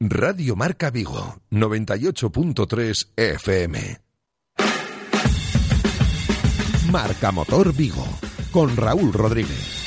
Radio Marca Vigo, 98.3 FM. Marca Motor Vigo, con Raúl Rodríguez.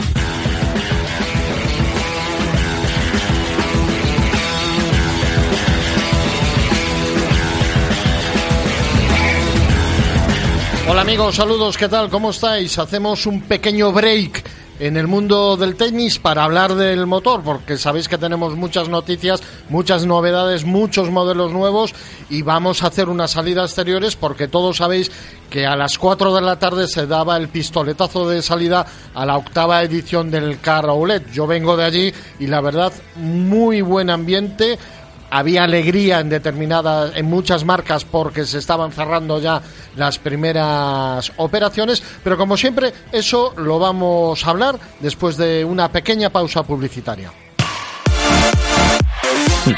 Hola amigos, saludos, ¿qué tal? ¿Cómo estáis? Hacemos un pequeño break en el mundo del tenis para hablar del motor, porque sabéis que tenemos muchas noticias, muchas novedades, muchos modelos nuevos y vamos a hacer unas salidas exteriores porque todos sabéis que a las 4 de la tarde se daba el pistoletazo de salida a la octava edición del Car. Yo vengo de allí y la verdad, muy buen ambiente había alegría en determinadas, en muchas marcas porque se estaban cerrando ya las primeras operaciones, pero como siempre eso lo vamos a hablar después de una pequeña pausa publicitaria.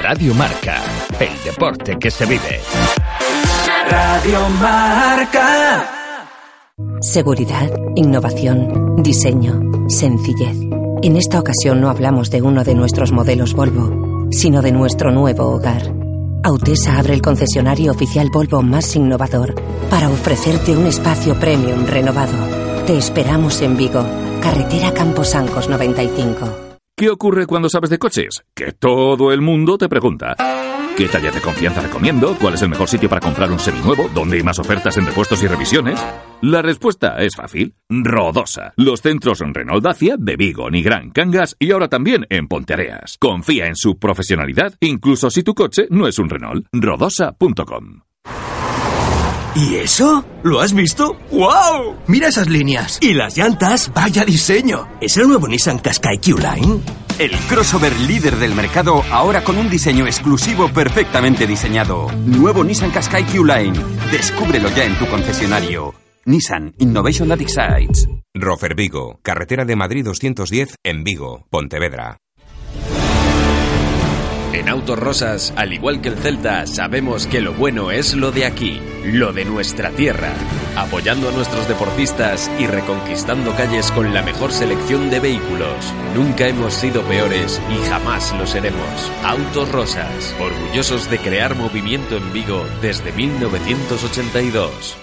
Radio Marca, el deporte que se vive. Radio Marca. Seguridad, innovación, diseño, sencillez. En esta ocasión no hablamos de uno de nuestros modelos Volvo sino de nuestro nuevo hogar. Autesa abre el concesionario oficial Volvo más innovador para ofrecerte un espacio premium renovado. Te esperamos en Vigo, carretera Camposancos 95. ¿Qué ocurre cuando sabes de coches? Que todo el mundo te pregunta. ¿Qué talla de confianza recomiendo? ¿Cuál es el mejor sitio para comprar un seminuevo? ¿Dónde hay más ofertas en repuestos y revisiones? La respuesta es fácil. Rodosa. Los centros en Renault Dacia, de Vigo, Nigrán, Cangas y ahora también en Ponteareas. Confía en su profesionalidad, incluso si tu coche no es un Renault. Rodosa.com. ¿Y eso? ¿Lo has visto? ¡Wow! Mira esas líneas. Y las llantas, vaya diseño. ¿Es el nuevo Nissan Qashqai Q-Line? El crossover líder del mercado ahora con un diseño exclusivo perfectamente diseñado. Nuevo Nissan Qashqai Q-Line. Descúbrelo ya en tu concesionario. Nissan Innovation That Excites. Rofer Vigo, carretera de Madrid 210 en Vigo, Pontevedra. En Autos Rosas, al igual que el Celta, sabemos que lo bueno es lo de aquí, lo de nuestra tierra, apoyando a nuestros deportistas y reconquistando calles con la mejor selección de vehículos. Nunca hemos sido peores y jamás lo seremos. Autos Rosas, orgullosos de crear movimiento en Vigo desde 1982.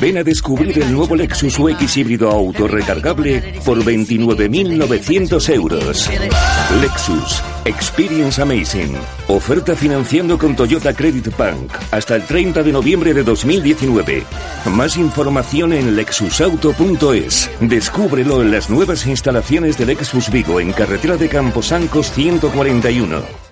Ven a descubrir el nuevo Lexus UX híbrido auto recargable por 29.900 euros. Lexus Experience Amazing. Oferta financiando con Toyota Credit Bank hasta el 30 de noviembre de 2019. Más información en lexusauto.es. Descúbrelo en las nuevas instalaciones de Lexus Vigo en carretera de Camposancos 141.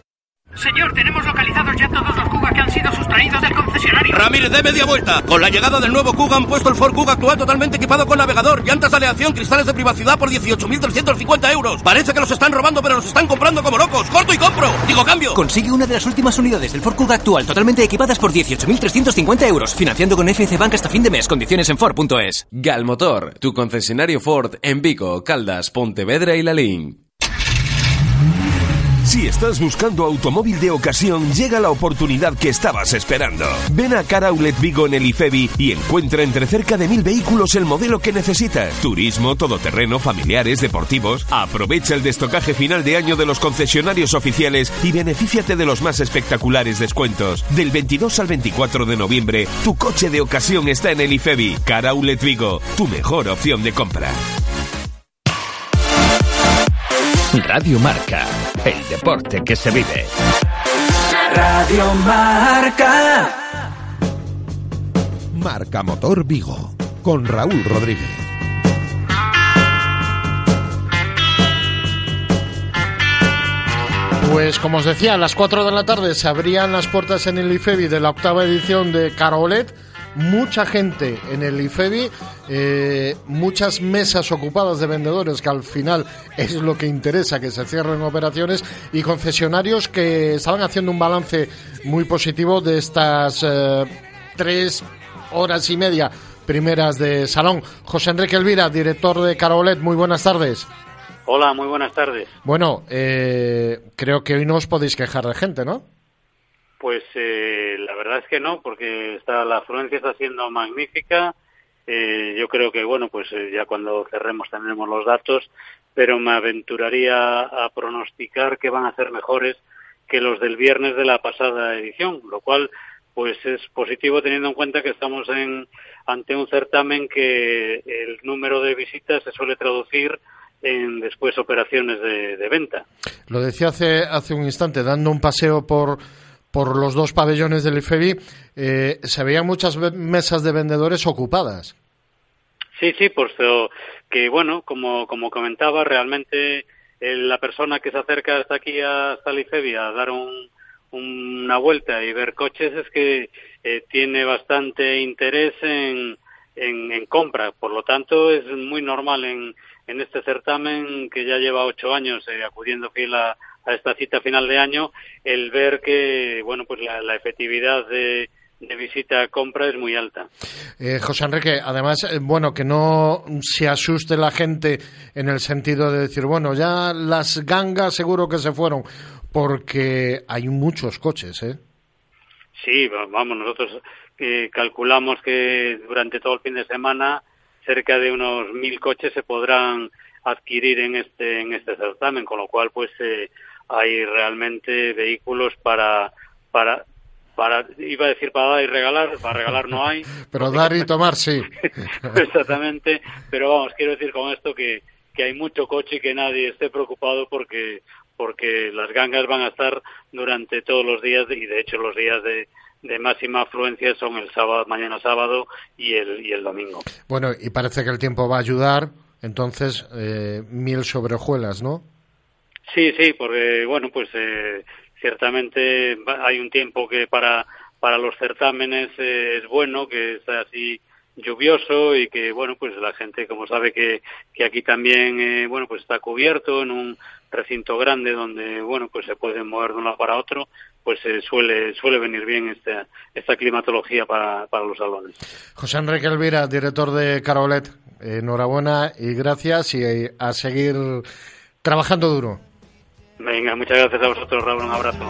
Señor, tenemos localizados ya todos los Kuga que han sido sustraídos del concesionario. Ramírez, dé media vuelta. Con la llegada del nuevo Kuga han puesto el Ford Kuga actual totalmente equipado con navegador, llantas de aleación, cristales de privacidad por 18.350 euros. Parece que los están robando, pero los están comprando como locos. ¡Corto y compro! Digo, cambio. Consigue una de las últimas unidades del Ford Kuga actual totalmente equipadas por 18.350 euros. Financiando con FC Bank hasta fin de mes. Condiciones en Ford.es. Galmotor, tu concesionario Ford en Vico, Caldas, Pontevedra y Lalín. Si estás buscando automóvil de ocasión, llega la oportunidad que estabas esperando. Ven a Car Outlet Vigo en el IFEBI y encuentra entre cerca de mil vehículos el modelo que necesitas. Turismo, todoterreno, familiares, deportivos. Aprovecha el destocaje final de año de los concesionarios oficiales y benefíciate de los más espectaculares descuentos. Del 22 al 24 de noviembre, tu coche de ocasión está en el IFEBI. Car Outlet Vigo, tu mejor opción de compra. Radio Marca, el deporte que se vive. Radio Marca. Marca Motor Vigo, con Raúl Rodríguez. Pues como os decía, a las 4 de la tarde se abrían las puertas en el IFEBI de la octava edición de Carolet. Mucha gente en el IFEBI, eh, muchas mesas ocupadas de vendedores, que al final es lo que interesa, que se cierren operaciones, y concesionarios que estaban haciendo un balance muy positivo de estas eh, tres horas y media primeras de salón. José Enrique Elvira, director de Carolet, muy buenas tardes. Hola, muy buenas tardes. Bueno, eh, creo que hoy no os podéis quejar de gente, ¿no? Pues eh, la verdad es que no, porque está, la afluencia está siendo magnífica. Eh, yo creo que, bueno, pues eh, ya cuando cerremos tendremos los datos, pero me aventuraría a pronosticar que van a ser mejores que los del viernes de la pasada edición, lo cual pues es positivo teniendo en cuenta que estamos en, ante un certamen que el número de visitas se suele traducir en después operaciones de, de venta. Lo decía hace, hace un instante, dando un paseo por, por los dos pabellones del IFEBI, eh, se veían muchas mesas de vendedores ocupadas. Sí, sí, por eso que, bueno, como, como comentaba, realmente eh, la persona que se acerca hasta aquí, hasta el IFEBI, a dar un, una vuelta y ver coches, es que eh, tiene bastante interés en, en, en compra. Por lo tanto, es muy normal en, en este certamen, que ya lleva ocho años eh, acudiendo fiel a, a esta cita final de año, el ver que, bueno, pues la, la efectividad de, de visita a compra es muy alta. Eh, José Enrique, además, eh, bueno, que no se asuste la gente en el sentido de decir, bueno, ya las gangas seguro que se fueron, porque hay muchos coches, ¿eh? Sí, va- vamos, nosotros eh, calculamos que durante todo el fin de semana cerca de unos mil coches se podrán adquirir en este en este certamen, con lo cual pues eh, hay realmente vehículos para para para iba a decir para dar y regalar, para regalar no hay, Pero dar y tomar, sí. exactamente, pero vamos, quiero decir con esto que que hay mucho coche y que nadie esté preocupado porque porque las gangas van a estar durante todos los días y de hecho los días de, de máxima afluencia son el sábado, mañana sábado y el y el domingo. Bueno, y parece que el tiempo va a ayudar, entonces, eh, mil sobre hojuelas, ¿no? Sí, sí, porque bueno, pues eh, ciertamente hay un tiempo que para para los certámenes es bueno, que es así lluvioso y que bueno, pues la gente como sabe que que aquí también eh, bueno, pues está cubierto en un recinto grande donde bueno, pues se puede mover de un lado para otro, pues eh, suele suele venir bien esta esta climatología para para los salones. José Enrique Elvira, director de Carolet, enhorabuena y gracias y eh, a seguir trabajando duro. Venga, muchas gracias a vosotros, Raúl, un abrazo.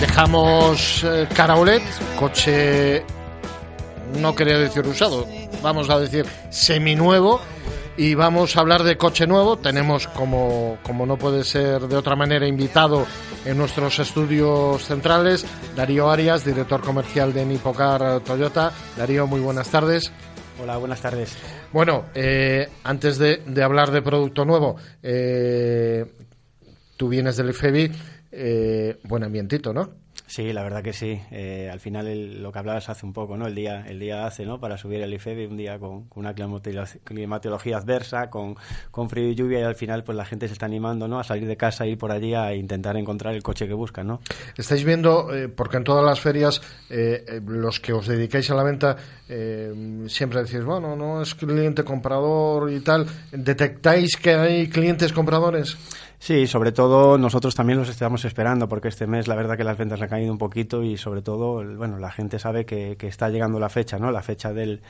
Dejamos eh, Carolet, coche, no quería decir usado, vamos a decir seminuevo, y vamos a hablar de coche nuevo. Tenemos, como, como no puede ser de otra manera, invitado en nuestros estudios centrales Darío Arias, director comercial de Nipocar Toyota. Darío, muy buenas tardes. Hola, buenas tardes. Bueno, eh, antes de, hablar de producto nuevo, eh, tú vienes del IFEBI, eh, buen ambientito, ¿no? Sí, la verdad que sí. Eh, al final el- lo que hablabas hace un poco, ¿no? El día, el día hace, ¿no? Para subir el IFEBI, un día con, con una climatolo- climatología adversa, con, con frío y lluvia y al final pues la gente se está animando, ¿no? A salir de casa ir por allí a intentar encontrar el coche que buscan, ¿no? Estáis viendo, eh, porque en todas las ferias, eh, eh, los que os dedicáis a la venta, eh, siempre decís, bueno, no es cliente comprador y tal. ¿Detectáis que hay clientes compradores? Sí, sobre todo nosotros también los estamos esperando porque este mes la verdad que las ventas han caído un poquito y sobre todo, bueno, la gente sabe que, que está llegando la fecha, ¿no? La fecha del,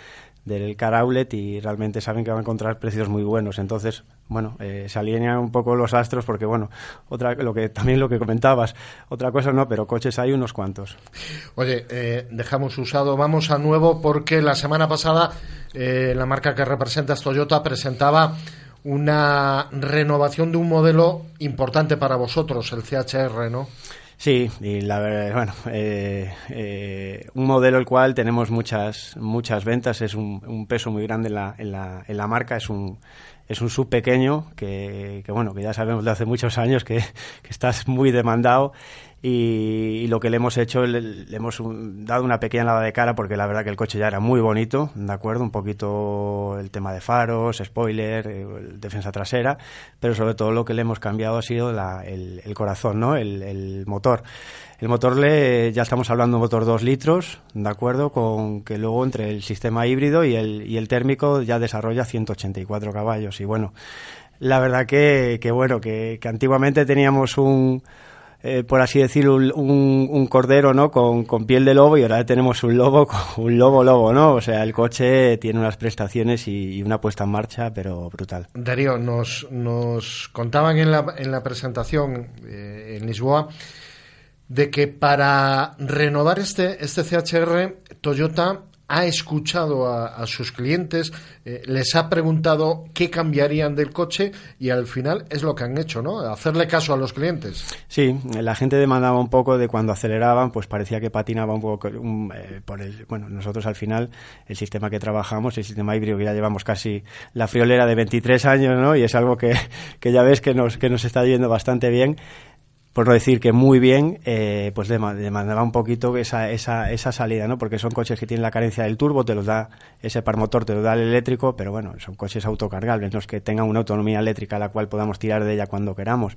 del car outlet y realmente saben que van a encontrar precios muy buenos. Entonces, bueno, eh, se alinean un poco los astros porque, bueno, otra, lo que también lo que comentabas, otra cosa no, pero coches hay unos cuantos. Oye, eh, dejamos usado, vamos a nuevo porque la semana pasada eh, la marca que representas, Toyota, presentaba una renovación de un modelo importante para vosotros, el CHR, ¿no? Sí, y la verdad, bueno, eh, eh, un modelo el cual tenemos muchas muchas ventas, es un, un peso muy grande en la, en la, en la marca, es un es un sub pequeño que, que, bueno que ya sabemos de hace muchos años que, que está muy demandado y, lo que le hemos hecho, le, hemos dado una pequeña lavada de cara porque la verdad que el coche ya era muy bonito, ¿de acuerdo? Un poquito el tema de faros, spoiler, eh, defensa trasera, pero sobre todo lo que le hemos cambiado ha sido el, corazón, ¿no? El, motor. El motor le, ya estamos hablando de motor 2 litros, ¿de acuerdo? Con que luego entre el sistema híbrido y el, y el térmico ya desarrolla 184 caballos. Y bueno, la verdad que, que bueno, que antiguamente teníamos un, eh, por así decirlo, un, un, cordero, ¿no? Con, con, piel de lobo y ahora tenemos un lobo, un lobo lobo, ¿no? O sea, el coche tiene unas prestaciones y, una puesta en marcha, pero brutal. Darío, nos, nos contaban en la, en la presentación eh, en Lisboa de que para renovar este, este CHR, Toyota ha escuchado a, sus clientes, eh, les ha preguntado qué cambiarían del coche y al final es lo que han hecho, ¿no? Hacerle caso a los clientes. Sí, la gente demandaba un poco de cuando aceleraban, pues parecía que patinaba un poco eh, por bueno, nosotros al final el sistema que trabajamos, el sistema híbrido que ya llevamos casi la friolera de 23 años, ¿no? Y es algo que, que ya ves que nos que nos está yendo bastante bien por no decir que muy bien, eh, pues demandaba un poquito esa, esa, esa salida, ¿no? Porque son coches que tienen la carencia del turbo, te los da ese par motor, te lo da el eléctrico, pero bueno, son coches autocargables, no es que tengan una autonomía eléctrica a la cual podamos tirar de ella cuando queramos.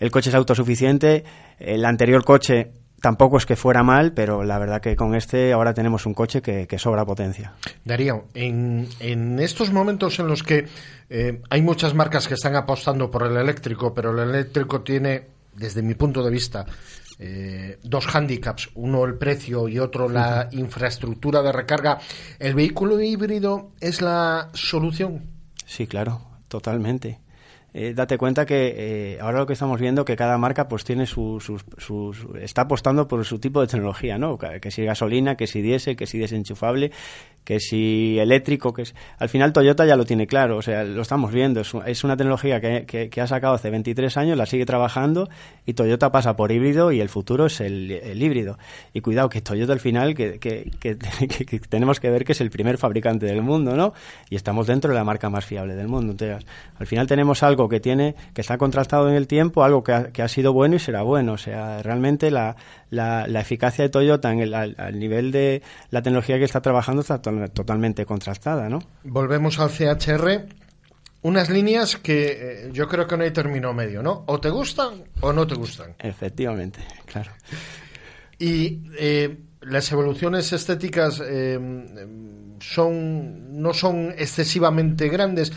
El coche es autosuficiente, el anterior coche tampoco es que fuera mal, pero la verdad que con este ahora tenemos un coche que, sobra potencia. Darío, en, en, estos momentos en los que eh, hay muchas marcas que están apostando por el eléctrico, pero el eléctrico tiene desde mi punto de vista, eh, dos hándicaps, uno el precio y otro la infraestructura de recarga, ¿el vehículo híbrido es la solución? Sí, claro, totalmente. Eh, date cuenta que eh, ahora lo que estamos viendo que cada marca pues tiene sus, está apostando por su tipo de tecnología, ¿no? Que si gasolina, que si diésel, que si desenchufable, que si eléctrico, que es... Al final Toyota ya lo tiene claro, o sea, lo estamos viendo, es, una tecnología que, ha sacado hace 23 años, la sigue trabajando y Toyota pasa por híbrido y el futuro es el, híbrido. Y cuidado que Toyota al final, que, que, tenemos que ver que es el primer fabricante del mundo, ¿no? Y estamos dentro de la marca más fiable del mundo. Entonces, al final tenemos algo que tiene, que está contrastado en el tiempo, algo que ha, que ha sido bueno y será bueno. O sea, realmente la, la, eficacia de Toyota en el, al, nivel de la tecnología que está trabajando está totalmente contrastada, ¿no? Volvemos al CHR. Unas líneas que eh, yo creo que no hay término medio, ¿no? O te gustan o no te gustan. Efectivamente, claro. Y eh, las evoluciones estéticas eh, son no son excesivamente grandes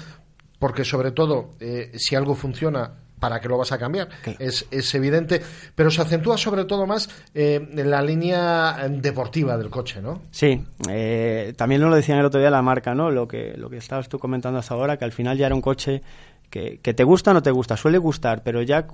porque sobre todo eh, si algo funciona para que lo vas a cambiar, es, es, evidente, pero se acentúa sobre todo más eh, en la línea deportiva del coche, ¿no? Sí, eh, también lo decían el otro día la marca, ¿no? Lo que, lo que estabas tú comentando hasta ahora, que al final ya era un coche que, te gusta o no te gusta, suele gustar, pero ya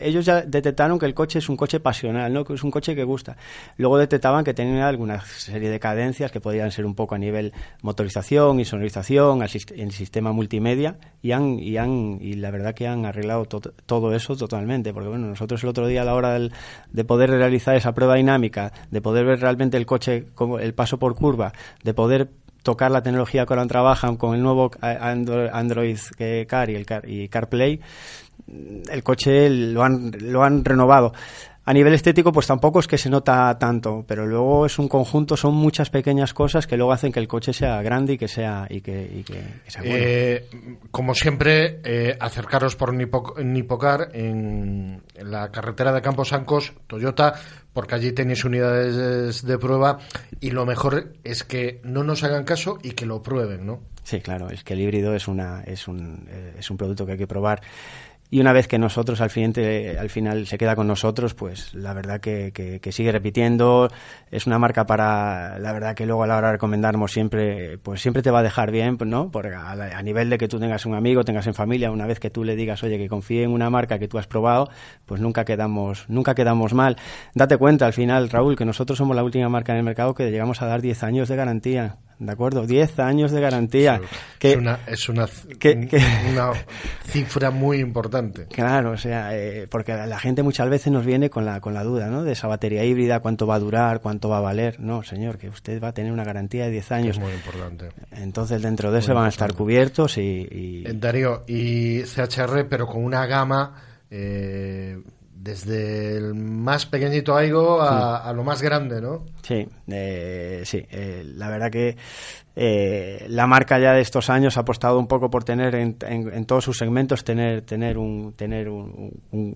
ellos ya detectaron que el coche es un coche pasional, ¿no? que es un coche que gusta. Luego detectaban que tenía alguna serie de cadencias que podían ser un poco a nivel motorización y sonorización, el sistema multimedia, y, han, y, han, y la verdad que han arreglado todo eso totalmente, porque bueno, nosotros el otro día a la hora de poder realizar esa prueba dinámica, de poder ver realmente el coche, como el paso por curva, de poder tocar la tecnología que trabajan con el nuevo Android Car y, el Car y CarPlay, el coche lo han, lo han renovado. A nivel estético, pues tampoco es que se nota tanto, pero luego es un conjunto, son muchas pequeñas cosas que luego hacen que el coche sea grande y que sea y que, sea bueno. Eh, como siempre, eh, acercaros por Nipocar en, en, la carretera de Campos Ancos, Toyota, porque allí tenéis unidades de prueba y lo mejor es que no nos hagan caso y que lo prueben, ¿no? Sí, claro, es que el híbrido es una es un, eh, es un producto que hay que probar y una vez que nosotros al, al final se queda con nosotros, pues la verdad que, sigue repitiendo, es una marca para, la verdad que luego a la hora de recomendarnos siempre, pues siempre te va a dejar bien, ¿no? Porque a, nivel de que tú tengas un amigo, tengas en familia, una vez que tú le digas, oye, que confíe en una marca que tú has probado, pues nunca quedamos, nunca quedamos mal. Date cuenta al final, Raúl, que nosotros somos la última marca en el mercado que llegamos a dar 10 años de garantía. ¿De acuerdo? 10 años de garantía. que, es, una, es una, una, cifra muy importante. Claro, o sea, eh, porque la gente muchas veces nos viene con la, con la duda, ¿no? De esa batería híbrida, cuánto va a durar, cuánto va a valer. No, señor, que usted va a tener una garantía de 10 años. Es muy importante. Entonces, dentro de eso van a estar cubiertos y, y... Darío, y CHR, pero con una gama... Eh, desde el más pequeñito Aigo a, a lo más grande, ¿no? Sí, eh, sí. Eh, la verdad que eh, la marca ya de estos años ha apostado un poco por tener en, en, todos sus segmentos tener tener un tener un,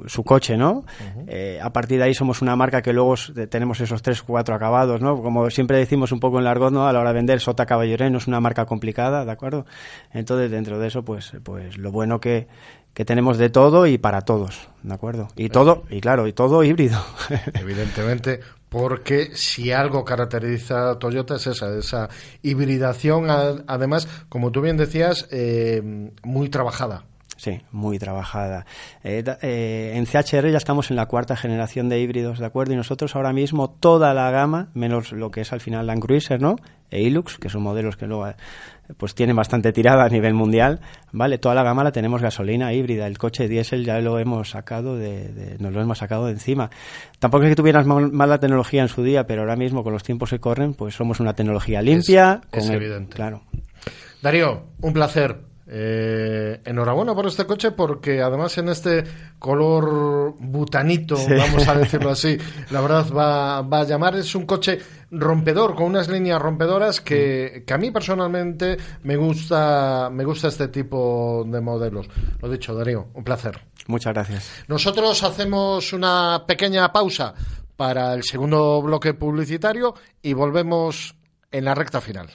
su coche, ¿no? eh, a partir de ahí somos una marca que luego tenemos esos tres cuatro acabados, ¿no? Como siempre decimos un poco en largo, ¿no? A la hora de vender Sota Caballero no es una marca complicada, ¿de acuerdo? Entonces dentro de eso, pues pues lo bueno que que tenemos de todo y para todos, ¿de acuerdo? Y todo, y claro, y todo híbrido. Evidentemente, porque si algo caracteriza a Toyota es esa, esa hibridación, además, como tú bien decías, eh, muy trabajada. Sí, muy trabajada. Eh, eh, en CHR ya estamos en la cuarta generación de híbridos, ¿de acuerdo? Y nosotros ahora mismo toda la gama, menos lo que es al final Land Cruiser, ¿no? E Hilux, que son modelos que luego pues tienen bastante tirada a nivel mundial, ¿vale? Toda la gama la tenemos gasolina híbrida. El coche diésel ya lo hemos sacado de, nos lo hemos sacado de encima. Tampoco es que tuvieras mala tecnología en su día, pero ahora mismo con los tiempos que corren, pues somos una tecnología limpia. Es, evidente. Claro. Darío, un placer eh, enhorabuena por este coche porque además en este color butanito, vamos a decirlo así, la verdad va, va, a llamar, es un coche rompedor, con unas líneas rompedoras que, que, a mí personalmente me gusta, me gusta este tipo de modelos. Lo dicho, Darío, un placer. Muchas gracias. Nosotros hacemos una pequeña pausa para el segundo bloque publicitario y volvemos en la recta final.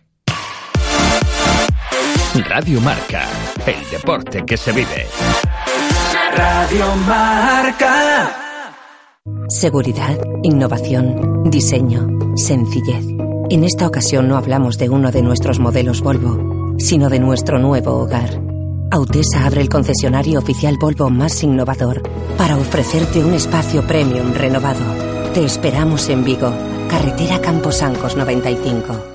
Radio Marca, el deporte que se vive. Radio Marca. Seguridad, innovación, diseño, sencillez. En esta ocasión no hablamos de uno de nuestros modelos Volvo, sino de nuestro nuevo hogar. Autesa abre el concesionario oficial Volvo más innovador para ofrecerte un espacio premium renovado. Te esperamos en Vigo, carretera Camposancos 95.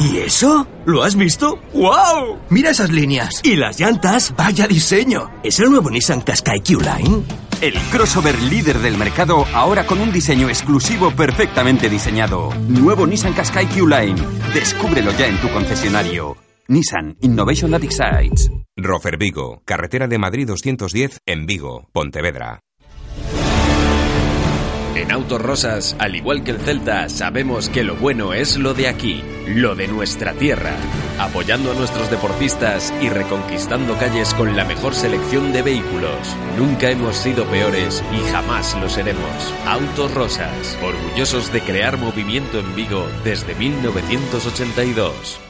¿Y eso? ¿Lo has visto? ¡Wow! Mira esas líneas. Y las llantas, vaya diseño. ¿Es el nuevo Nissan Qashqai Q-Line? El crossover líder del mercado ahora con un diseño exclusivo perfectamente diseñado. Nuevo Nissan Qashqai Q-Line. Descúbrelo ya en tu concesionario. Nissan Innovation That Excites. Rofer Vigo, carretera de Madrid 210 en Vigo, Pontevedra. En Autos Rosas, al igual que el Celta, sabemos que lo bueno es lo de aquí, lo de nuestra tierra. Apoyando a nuestros deportistas y reconquistando calles con la mejor selección de vehículos. Nunca hemos sido peores y jamás lo seremos. Autos Rosas, orgullosos de crear movimiento en Vigo desde 1982.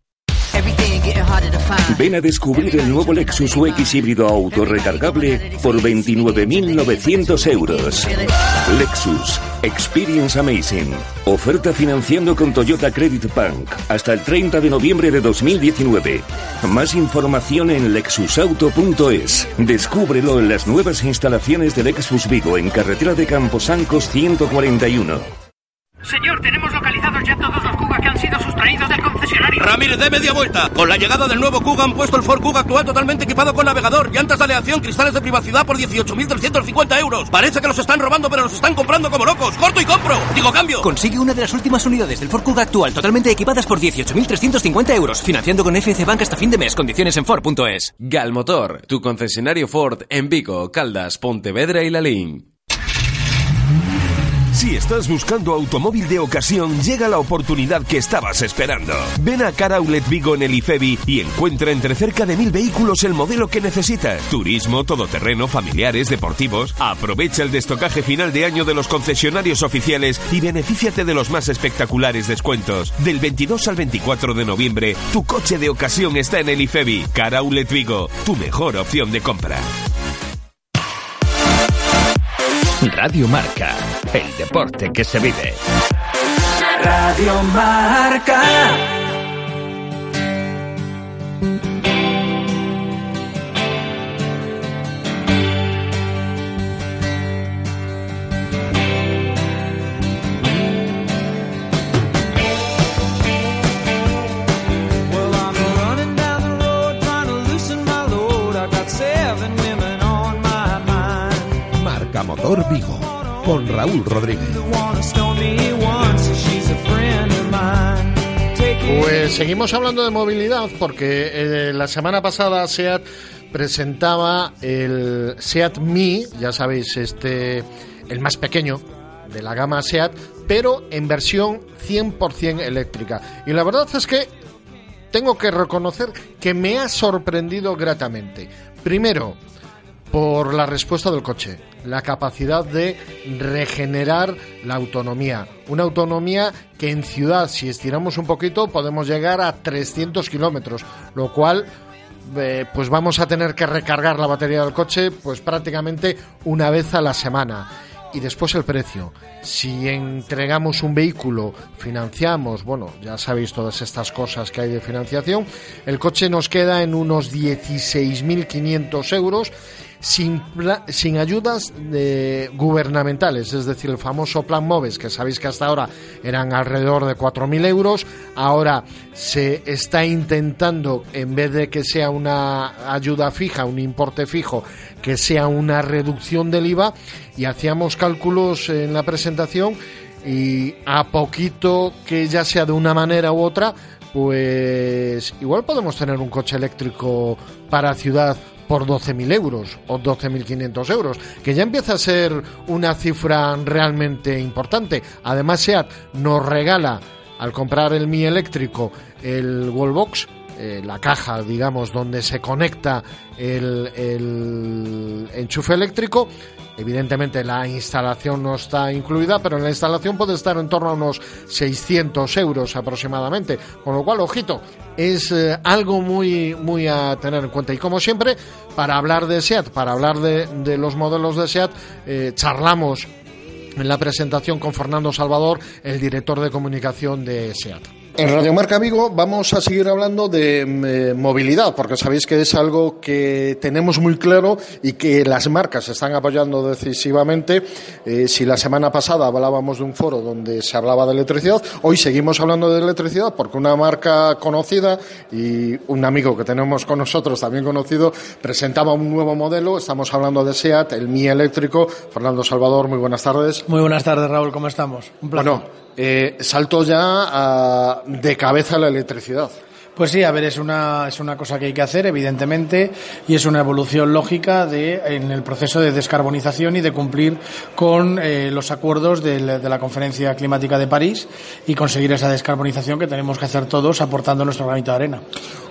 Ven a descubrir el nuevo Lexus UX híbrido auto recargable por 29.900 euros. Lexus Experience Amazing. Oferta financiando con Toyota Credit Bank hasta el 30 de noviembre de 2019. Más información en lexusauto.es. Descúbrelo en las nuevas instalaciones de Lexus Vigo en carretera de Camposancos 141. Señor, tenemos localizados ya todos los Kuga que han sido sustraídos del concesionario. Ramírez, de media vuelta. Con la llegada del nuevo Kuga han puesto el Ford Kuga actual totalmente equipado con navegador, llantas de aleación, cristales de privacidad por 18.350 euros. Parece que los están robando, pero los están comprando como locos. ¡Corto y compro! Digo, cambio. Consigue una de las últimas unidades del Ford Kuga actual totalmente equipadas por 18.350 euros. Financiando con FC Bank hasta fin de mes. Condiciones en Ford.es. Galmotor, tu concesionario Ford en Vigo, Caldas, Pontevedra y Lalín. Si estás buscando automóvil de ocasión, llega la oportunidad que estabas esperando. Ven a Car Outlet Vigo en el IFEBI y encuentra entre cerca de mil vehículos el modelo que necesitas. Turismo, todoterreno, familiares, deportivos. Aprovecha el destocaje final de año de los concesionarios oficiales y benefíciate de los más espectaculares descuentos. Del 22 al 24 de noviembre, tu coche de ocasión está en el IFEBI. Car Outlet Vigo, tu mejor opción de compra. Radio Marca, el deporte que se vive. Radio Marca. Motor Vigo con Raúl Rodríguez. Pues seguimos hablando de movilidad porque eh, la semana pasada SEAT presentaba el SEAT Mi, ya sabéis, este el más pequeño de la gama SEAT, pero en versión 100% eléctrica. Y la verdad es que tengo que reconocer que me ha sorprendido gratamente. Primero, por la respuesta del coche, la capacidad de regenerar la autonomía. Una autonomía que en ciudad, si estiramos un poquito, podemos llegar a 300 kilómetros, lo cual eh, pues vamos a tener que recargar la batería del coche pues prácticamente una vez a la semana. Y después el precio. Si entregamos un vehículo, financiamos, bueno, ya sabéis todas estas cosas que hay de financiación, el coche nos queda en unos 16.500 euros sin, sin ayudas eh, gubernamentales, es decir, el famoso plan MOVES, que sabéis que hasta ahora eran alrededor de 4.000 euros, ahora se está intentando, en vez de que sea una ayuda fija, un importe fijo, que sea una reducción del IVA, y hacíamos cálculos en la presentación y a poquito que ya sea de una manera u otra, pues igual podemos tener un coche eléctrico para ciudad por 12.000 euros o 12.500 euros, que ya empieza a ser una cifra realmente importante. Además, SEAT nos regala, al comprar el Mi eléctrico, el Wallbox, eh, la caja, digamos, donde se conecta el, enchufe eléctrico. Evidentemente la instalación no está incluida, pero en la instalación puede estar en torno a unos 600 euros aproximadamente. Con lo cual, ojito, es eh, algo muy, muy a tener en cuenta. Y como siempre, para hablar de SEAT, para hablar de, de los modelos de SEAT, eh, charlamos en la presentación con Fernando Salvador, el director de comunicación de SEAT. En Radio Marca Vigo vamos a seguir hablando de eh, movilidad, porque sabéis que es algo que tenemos muy claro y que las marcas están apoyando decisivamente. Eh, si la semana pasada hablábamos de un foro donde se hablaba de electricidad, hoy seguimos hablando de electricidad porque una marca conocida y un amigo que tenemos con nosotros también conocido presentaba un nuevo modelo. Estamos hablando de SEAT, el Mi eléctrico. Fernando Salvador, muy buenas tardes. Muy buenas tardes, Raúl, ¿cómo estamos? Un placer. Bueno, eh, salto ya a- de cabeza a la electricidad. Pues sí, a ver, es una, es una cosa que hay que hacer, evidentemente, y es una evolución lógica de, en el proceso de descarbonización y de cumplir con eh, los acuerdos de la Conferencia Climática de París y conseguir esa descarbonización que tenemos que hacer todos aportando nuestro granito de arena.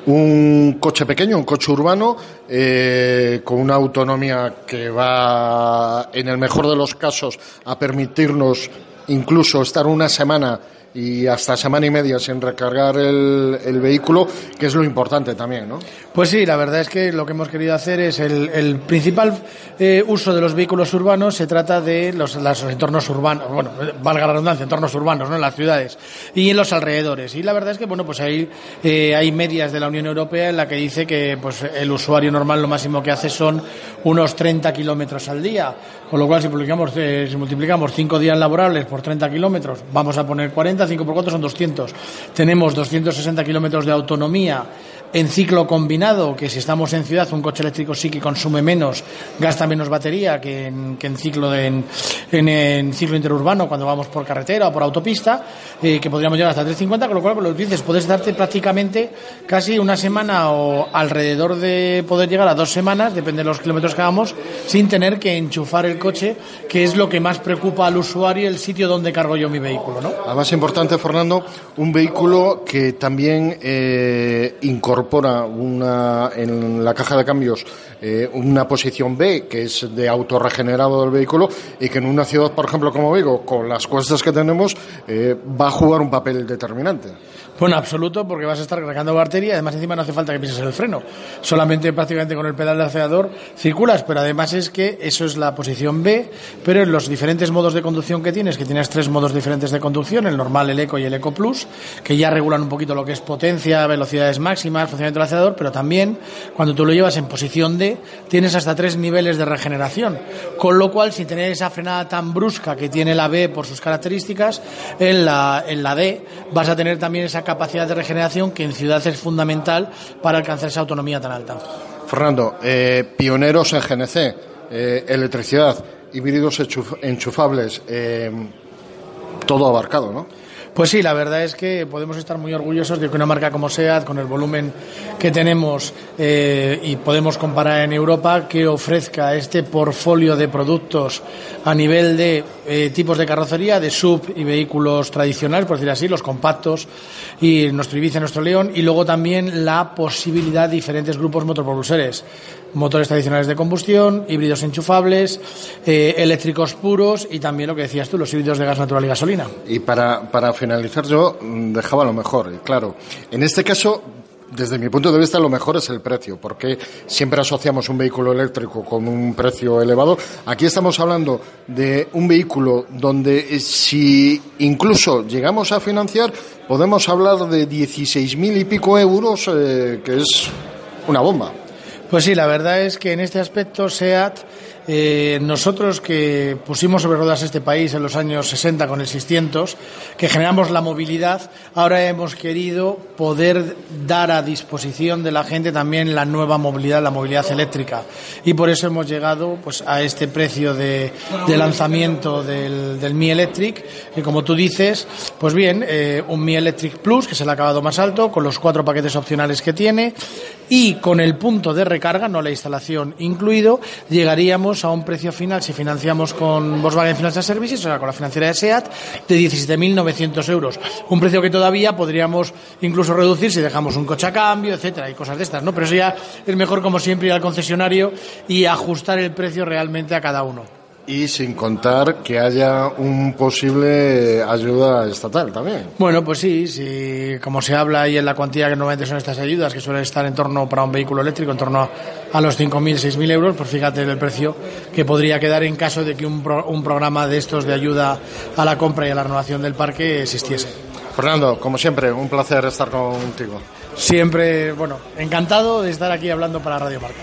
Un coche pequeño, un coche urbano, eh, con una autonomía que va, en el mejor de los casos, a permitirnos incluso estar una semana y hasta semana y media sin recargar el, vehículo, que es lo importante también, ¿no? Pues sí, la verdad es que lo que hemos querido hacer es el, principal eh, uso de los vehículos urbanos se trata de los, entornos urbanos, bueno, valga la redundancia, entornos urbanos, ¿no? En las ciudades y en los alrededores. Y la verdad es que, bueno, pues hay, eh, hay medias de la Unión Europea en la que dice que pues el usuario normal lo máximo que hace son unos 30 kilómetros al día. Con lo cual, si, publicamos, eh, si multiplicamos 5 días laborables por 30 kilómetros, vamos a poner 40, 5 por 4 son 200. Tenemos 260 kilómetros de autonomía en ciclo combinado, que si estamos en ciudad, un coche eléctrico sí que consume menos, gasta menos batería que en, que en ciclo de- en, en- ciclo interurbano cuando vamos por carretera o por autopista, eh, que podríamos llegar hasta 350, con lo cual, con lo que dices, puedes darte prácticamente casi una semana o alrededor de poder llegar a dos semanas, depende de los kilómetros que hagamos, sin tener que enchufar el coche, que es lo que más preocupa al usuario, el sitio donde cargo yo mi vehículo, ¿no? Además, importante, Fernando, un vehículo que también eh, incorpora incorpora una, en la caja de cambios eh, una posición B, que es de autorregenerado del vehículo, y que en una ciudad, por ejemplo, como Vigo, con las cuestas que tenemos, eh, va a jugar un papel determinante. Bueno, absoluto, porque vas a estar cargando batería, además encima no hace falta que pises el freno, solamente prácticamente con el pedal de acelerador circulas, pero además es que eso es la posición B, pero en los diferentes modos de conducción que tienes, que tienes tres modos diferentes de conducción, el normal, el eco y el eco plus, que ya regulan un poquito lo que es potencia, velocidades máximas, funcionamiento del acelerador, pero también cuando tú lo llevas en posición D, tienes hasta tres niveles de regeneración, con lo cual sin tener esa frenada tan brusca que tiene la B por sus características, en la, en la D vas a tener también esa capacidad de regeneración que en ciudad es fundamental para alcanzar esa autonomía tan alta. Fernando, eh, pioneros en GNC, eh, electricidad, híbridos enchuf- enchufables, eh, todo abarcado, ¿no? Pues sí, la verdad es que podemos estar muy orgullosos de que una marca como SEAT, con el volumen que tenemos eh, y podemos comparar en Europa, que ofrezca este portfolio de productos a nivel de eh, tipos de carrocería, de sub y vehículos tradicionales, por decir así, los compactos y nuestro Ibiza, nuestro León, y luego también la posibilidad de diferentes grupos motopropulsores motores tradicionales de combustión, híbridos enchufables, eh, eléctricos puros y también lo que decías tú, los híbridos de gas natural y gasolina. Y para, para finalizar yo mm, dejaba lo mejor, claro, en este caso, desde mi punto de vista, lo mejor es el precio, porque siempre asociamos un vehículo eléctrico con un precio elevado. Aquí estamos hablando de un vehículo donde eh, si incluso llegamos a financiar, podemos hablar de 16.000 y pico euros, eh, que es una bomba. Pues sí, la verdad es que en este aspecto SEAT, eh, nosotros que pusimos sobre ruedas este país en los años 60 con el 600, que generamos la movilidad, ahora hemos querido poder dar a disposición de la gente también la nueva movilidad, la movilidad eléctrica. Y por eso hemos llegado pues, a este precio de, lanzamiento del, del Mi Electric, que como tú dices, pues bien, eh, un Mi Electric Plus, que es el acabado más alto, con los cuatro paquetes opcionales que tiene, y con el punto de recarga, no la instalación incluido, llegaríamos a un precio final, si financiamos con Volkswagen Financial Services, o sea, con la financiera de SEAT, de 17.900 euros. Un precio que todavía podríamos incluso reducir si dejamos un coche a cambio, etcétera, y cosas de estas, ¿no? Pero eso ya es mejor, como siempre, ir al concesionario y ajustar el precio realmente a cada uno. Y sin contar que haya un posible ayuda estatal también. Bueno, pues sí, sí, como se habla ahí en la cuantía que normalmente son estas ayudas, que suelen estar en torno para un vehículo eléctrico, en torno a, a los 5.000, 6.000 euros, pues fíjate el precio que podría quedar en caso de que un, pro- un programa de estos de ayuda a la compra y a la renovación del parque existiese. Fernando, como siempre, un placer estar contigo. Siempre, bueno, encantado de estar aquí hablando para Radio Marca.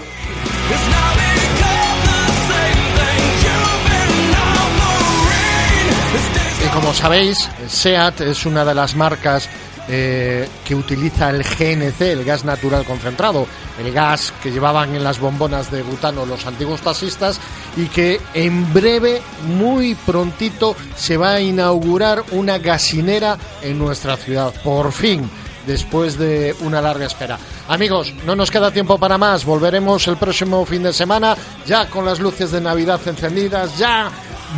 Y como sabéis, SEAT es una de las marcas eh, que utiliza el GNC, el gas natural concentrado, el gas que llevaban en las bombonas de butano los antiguos taxistas y que en breve, muy prontito, se va a inaugurar una gasinera en nuestra ciudad. Por fin después de una larga espera. Amigos, no nos queda tiempo para más. Volveremos el próximo fin de semana ya con las luces de Navidad encendidas, ya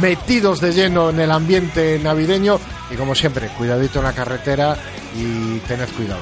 metidos de lleno en el ambiente navideño y como siempre, cuidadito en la carretera y tened cuidado.